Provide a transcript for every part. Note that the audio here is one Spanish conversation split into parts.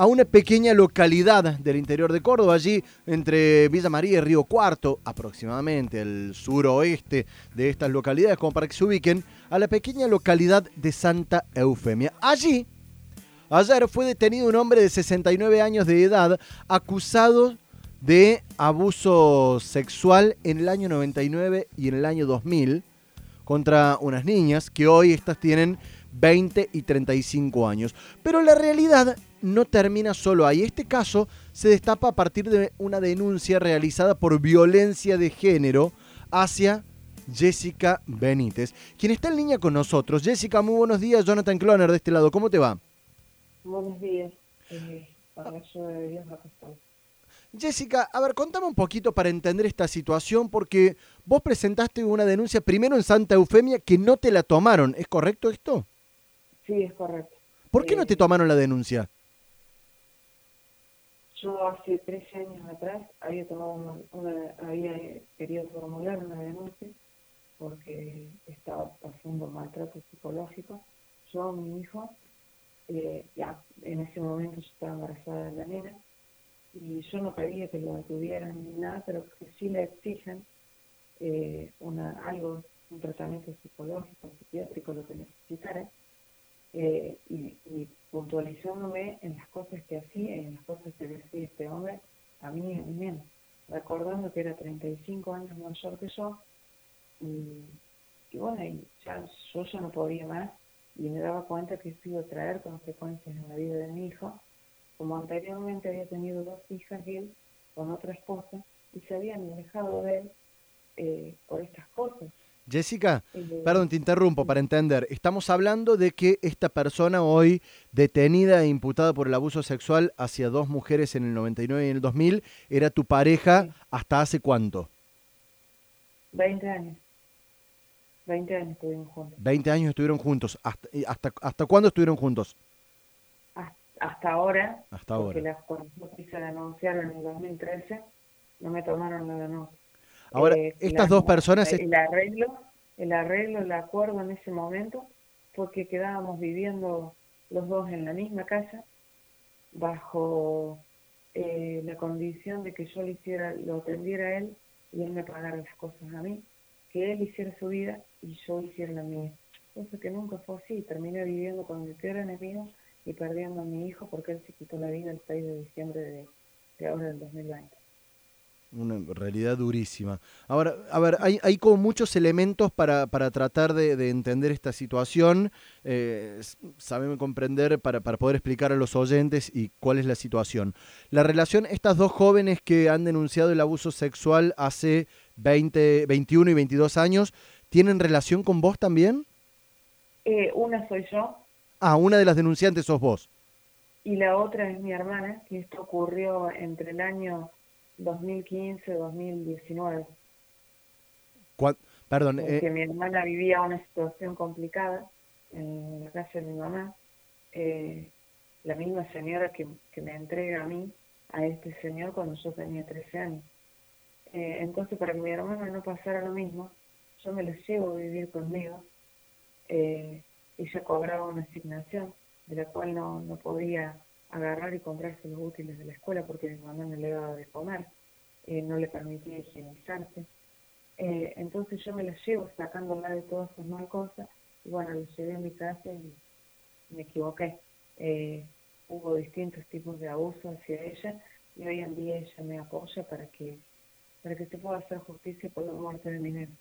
a una pequeña localidad del interior de Córdoba, allí entre Villa María y Río Cuarto, aproximadamente el suroeste de estas localidades, como para que se ubiquen, a la pequeña localidad de Santa Eufemia. Allí, ayer fue detenido un hombre de 69 años de edad acusado de abuso sexual en el año 99 y en el año 2000 contra unas niñas que hoy estas tienen 20 y 35 años. Pero la realidad no termina solo ahí. Este caso se destapa a partir de una denuncia realizada por violencia de género hacia Jessica Benítez, quien está en línea con nosotros. Jessica, muy buenos días. Jonathan Cloner de este lado, ¿cómo te va? Buenos días. Eh, Jessica, a ver, contame un poquito para entender esta situación, porque vos presentaste una denuncia primero en Santa Eufemia que no te la tomaron, ¿es correcto esto? Sí, es correcto. ¿Por qué no te eh, tomaron la denuncia? Yo hace tres años atrás había tomado una, había querido formular una denuncia porque estaba pasando maltrato psicológico. Yo, mi hijo, eh, ya en ese momento yo estaba embarazada de la nena y yo no pedía que lo detuvieran ni nada, pero que sí le exigen eh, una, algo, un tratamiento psicológico, psiquiátrico, lo que. Eh, y, y, en las cosas que hacía y en las cosas que decía este hombre, a mí y a mi nena, recordando que era 35 años mayor que yo, y, bueno, y ya, yo ya no podía más, y me daba cuenta que esto iba a traer consecuencias en la vida de mi hijo, como anteriormente había tenido dos hijas él con otra esposa, y se habían alejado de él eh, por estas cosas. Jessica, perdón, te interrumpo para entender. Estamos hablando de que esta persona hoy detenida e imputada por el abuso sexual hacia dos mujeres en el 99 y en el 2000 era tu pareja hasta hace cuánto? 20 años. 20 años estuvieron juntos. 20 años estuvieron juntos. ¿Hasta, hasta, hasta cuándo estuvieron juntos? Hasta ahora. Hasta ahora. Porque las, cuando quise denunciar en el 2013, no me tomaron la denuncia. Ahora, eh, estas dos personas... El arreglo, el arreglo, el acuerdo en ese momento porque quedábamos viviendo los dos en la misma casa bajo eh, la condición de que yo le hiciera, lo atendiera a él y él me pagara las cosas a mí, que él hiciera su vida y yo hiciera la mía. Cosa que nunca fue así, terminé viviendo con mi peor enemigo y perdiendo a mi hijo porque él se quitó la vida el 6 de diciembre de, de ahora del 2020 una realidad durísima. Ahora, a ver, hay, hay como muchos elementos para, para tratar de, entender esta situación, eh, comprender para, para, poder explicar a los oyentes y cuál es la situación. La relación, estas dos jóvenes que han denunciado el abuso sexual hace 20, 21 y 22 años, ¿tienen relación con vos también? Eh, una soy yo. Ah, una de las denunciantes sos vos. Y la otra es mi hermana, que esto ocurrió entre el año 2015-2019. Perdón. Eh, que mi hermana vivía una situación complicada en la casa de mi mamá. Eh, la misma señora que, me entrega a mí, a este señor, cuando yo tenía 13 años. Eh, entonces, para que mi hermana no pasara lo mismo, yo me lo llevo a vivir conmigo. Eh, ella cobraba una asignación de la cual no, no podía agarrar y comprarse los útiles de la escuela porque mi mamá no le daba de comer, eh, no le permitía higienizarse. Eh, entonces yo me la llevo sacándola de todas esas mal cosas y bueno, lo llevé a mi casa y me equivoqué. Eh, hubo distintos tipos de abuso hacia ella y hoy en día ella me apoya para que para que se pueda hacer justicia por la muerte de mi nena.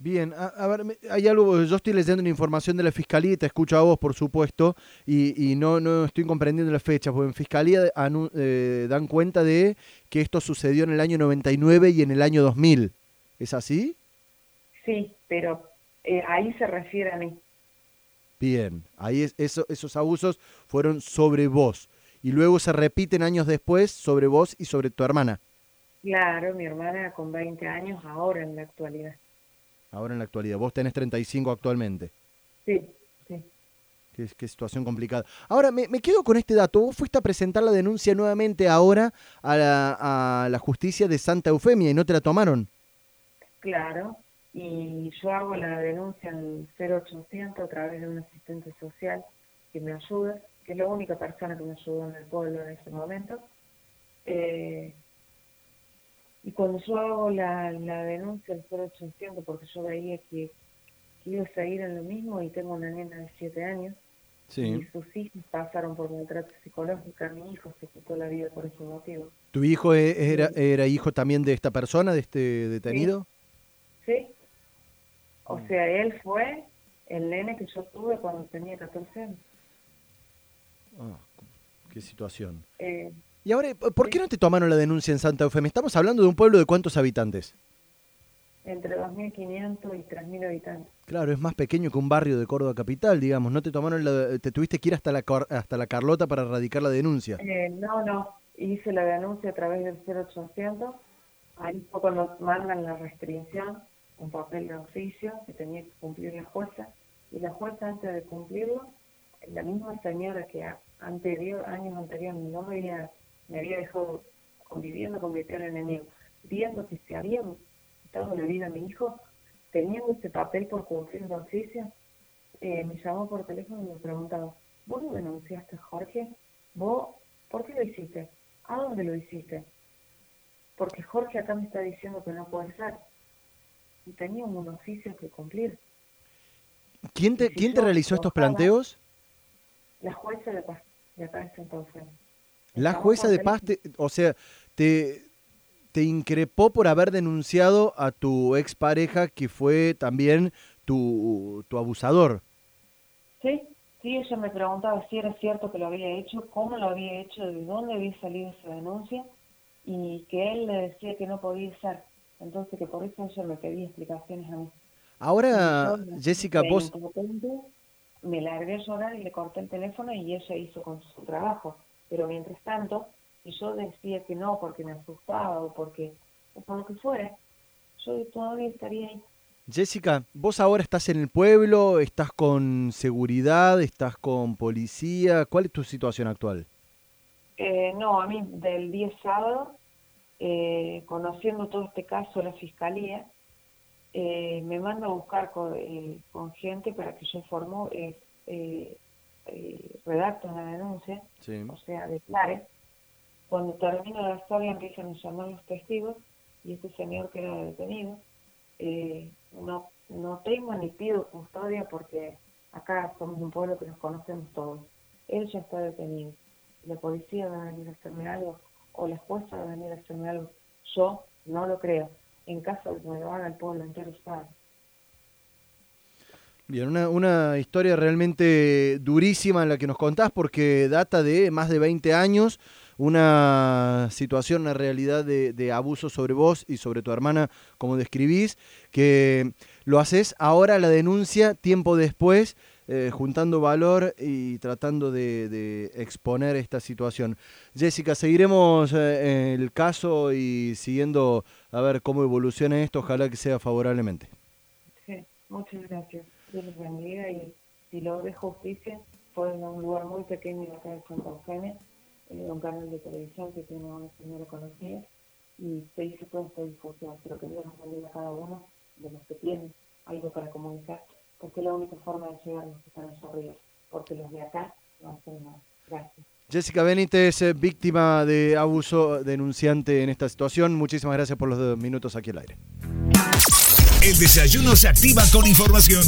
Bien, a, ver, hay algo, yo estoy leyendo una información de la Fiscalía y te escucho a vos, por supuesto, y, no, no estoy comprendiendo la fecha, porque en Fiscalía eh, dan cuenta de que esto sucedió en el año 99 y en el año 2000. ¿Es así? Sí, pero eh, ahí se refiere a mí. Bien, ahí es, eso, esos abusos fueron sobre vos, y luego se repiten años después sobre vos y sobre tu hermana. Claro, mi hermana con 20 años ahora en la actualidad ahora en la actualidad. Vos tenés 35 actualmente. Sí, sí. Qué, situación complicada. Ahora, me, quedo con este dato. Vos fuiste a presentar la denuncia nuevamente ahora a la, a la justicia de Santa Eufemia y no te la tomaron. Claro, y yo hago la denuncia en 0800 a través de un asistente social que me ayuda, que es la única persona que me ayudó en el pueblo en ese momento. Eh, y cuando yo hago la, la denuncia del 0800, porque yo veía que, que iba a seguir en lo mismo y tengo una nena de 7 años, y sus hijos pasaron por maltrato psicológico, mi hijo se quitó la vida por ese motivo. ¿Tu hijo e, era, era hijo también de esta persona, de este detenido? Sí. O sea, él fue el nene que yo tuve cuando tenía 14 años. Ah, qué situación. Eh, y ahora, ¿por qué no te tomaron la denuncia en Santa Eufemia? Estamos hablando de un pueblo de cuántos habitantes. Entre 2.500 y 3.000 habitantes. Claro, es más pequeño que un barrio de Córdoba capital, digamos. ¿No te tomaron la, te tuviste que ir hasta la hasta la Carlota para radicar la denuncia? Eh, no, no. Hice la denuncia a través del 0800. Ahí fue cuando mandan la restricción, un papel de oficio que tenía que cumplir la jueza. Y la jueza antes de cumplirlo, la misma señora que anterior, años anteriores no había me había dejado conviviendo con mi peor enemigo, viendo que se había quitado la vida a mi hijo, teniendo ese papel por cumplir de oficio, eh, me llamó por teléfono y me preguntaba, ¿vos lo denunciaste, Jorge? ¿Vos por qué lo hiciste? ¿A dónde lo hiciste? Porque Jorge acá me está diciendo que no puede ser. Y tenía un oficio que cumplir. ¿Quién te, ¿quién te realizó estos planteos? La jueza de, de acá de Santa la jueza de paz, o sea, te, te increpó por haber denunciado a tu expareja que fue también tu, tu abusador. Sí, sí, ella me preguntaba si era cierto que lo había hecho, cómo lo había hecho, de dónde había salido esa denuncia y que él le decía que no podía ser. Entonces que por eso ella me pedía explicaciones a mí. Ahora, Jessica, vos... Me largué a llorar y le corté el teléfono y ella hizo con su trabajo. Pero mientras tanto, si yo decía que no porque me asustaba o porque o por lo que fuera, yo todavía estaría ahí. Jessica, vos ahora estás en el pueblo, estás con seguridad, estás con policía, ¿cuál es tu situación actual? Eh, no, a mí del día sábado, eh, conociendo todo este caso, la fiscalía eh, me manda a buscar con, con, gente para que yo formo, eh, redacto una denuncia, o sea, declare. Cuando termino la historia empiezan a llamar los testigos y este señor que era detenido, eh, no, no tengo ni pido custodia porque acá somos un pueblo que nos conocemos todos. Él ya está detenido. La policía va a venir a hacerme algo o la jueza va a venir a hacerme algo. Yo no lo creo. En caso de que me lo haga el pueblo entero sabe. Bien, una, una, historia realmente durísima la que nos contás porque data de más de 20 años, una situación, una realidad de, abuso sobre vos y sobre tu hermana, como describís, que lo haces ahora la denuncia tiempo después, eh, juntando valor y tratando de, exponer esta situación. Jessica, seguiremos eh, el caso y siguiendo a ver cómo evoluciona esto, ojalá que sea favorablemente. Sí, muchas gracias. Dios les bendiga y si lo de justicia fue en un lugar muy pequeño acá de Santa Eugenia, eh, un canal de televisión que tiene una señora conocida y se hizo toda esta difusión, pero que Dios nos bendiga a cada uno de los que tienen algo para comunicar, porque es la única forma de llegar a los que están en ríos, porque los de acá no hacen nada. Gracias. Jessica Benítez, eh, víctima de abuso denunciante en esta situación. Muchísimas gracias por los dos minutos aquí al aire. El desayuno se activa con información.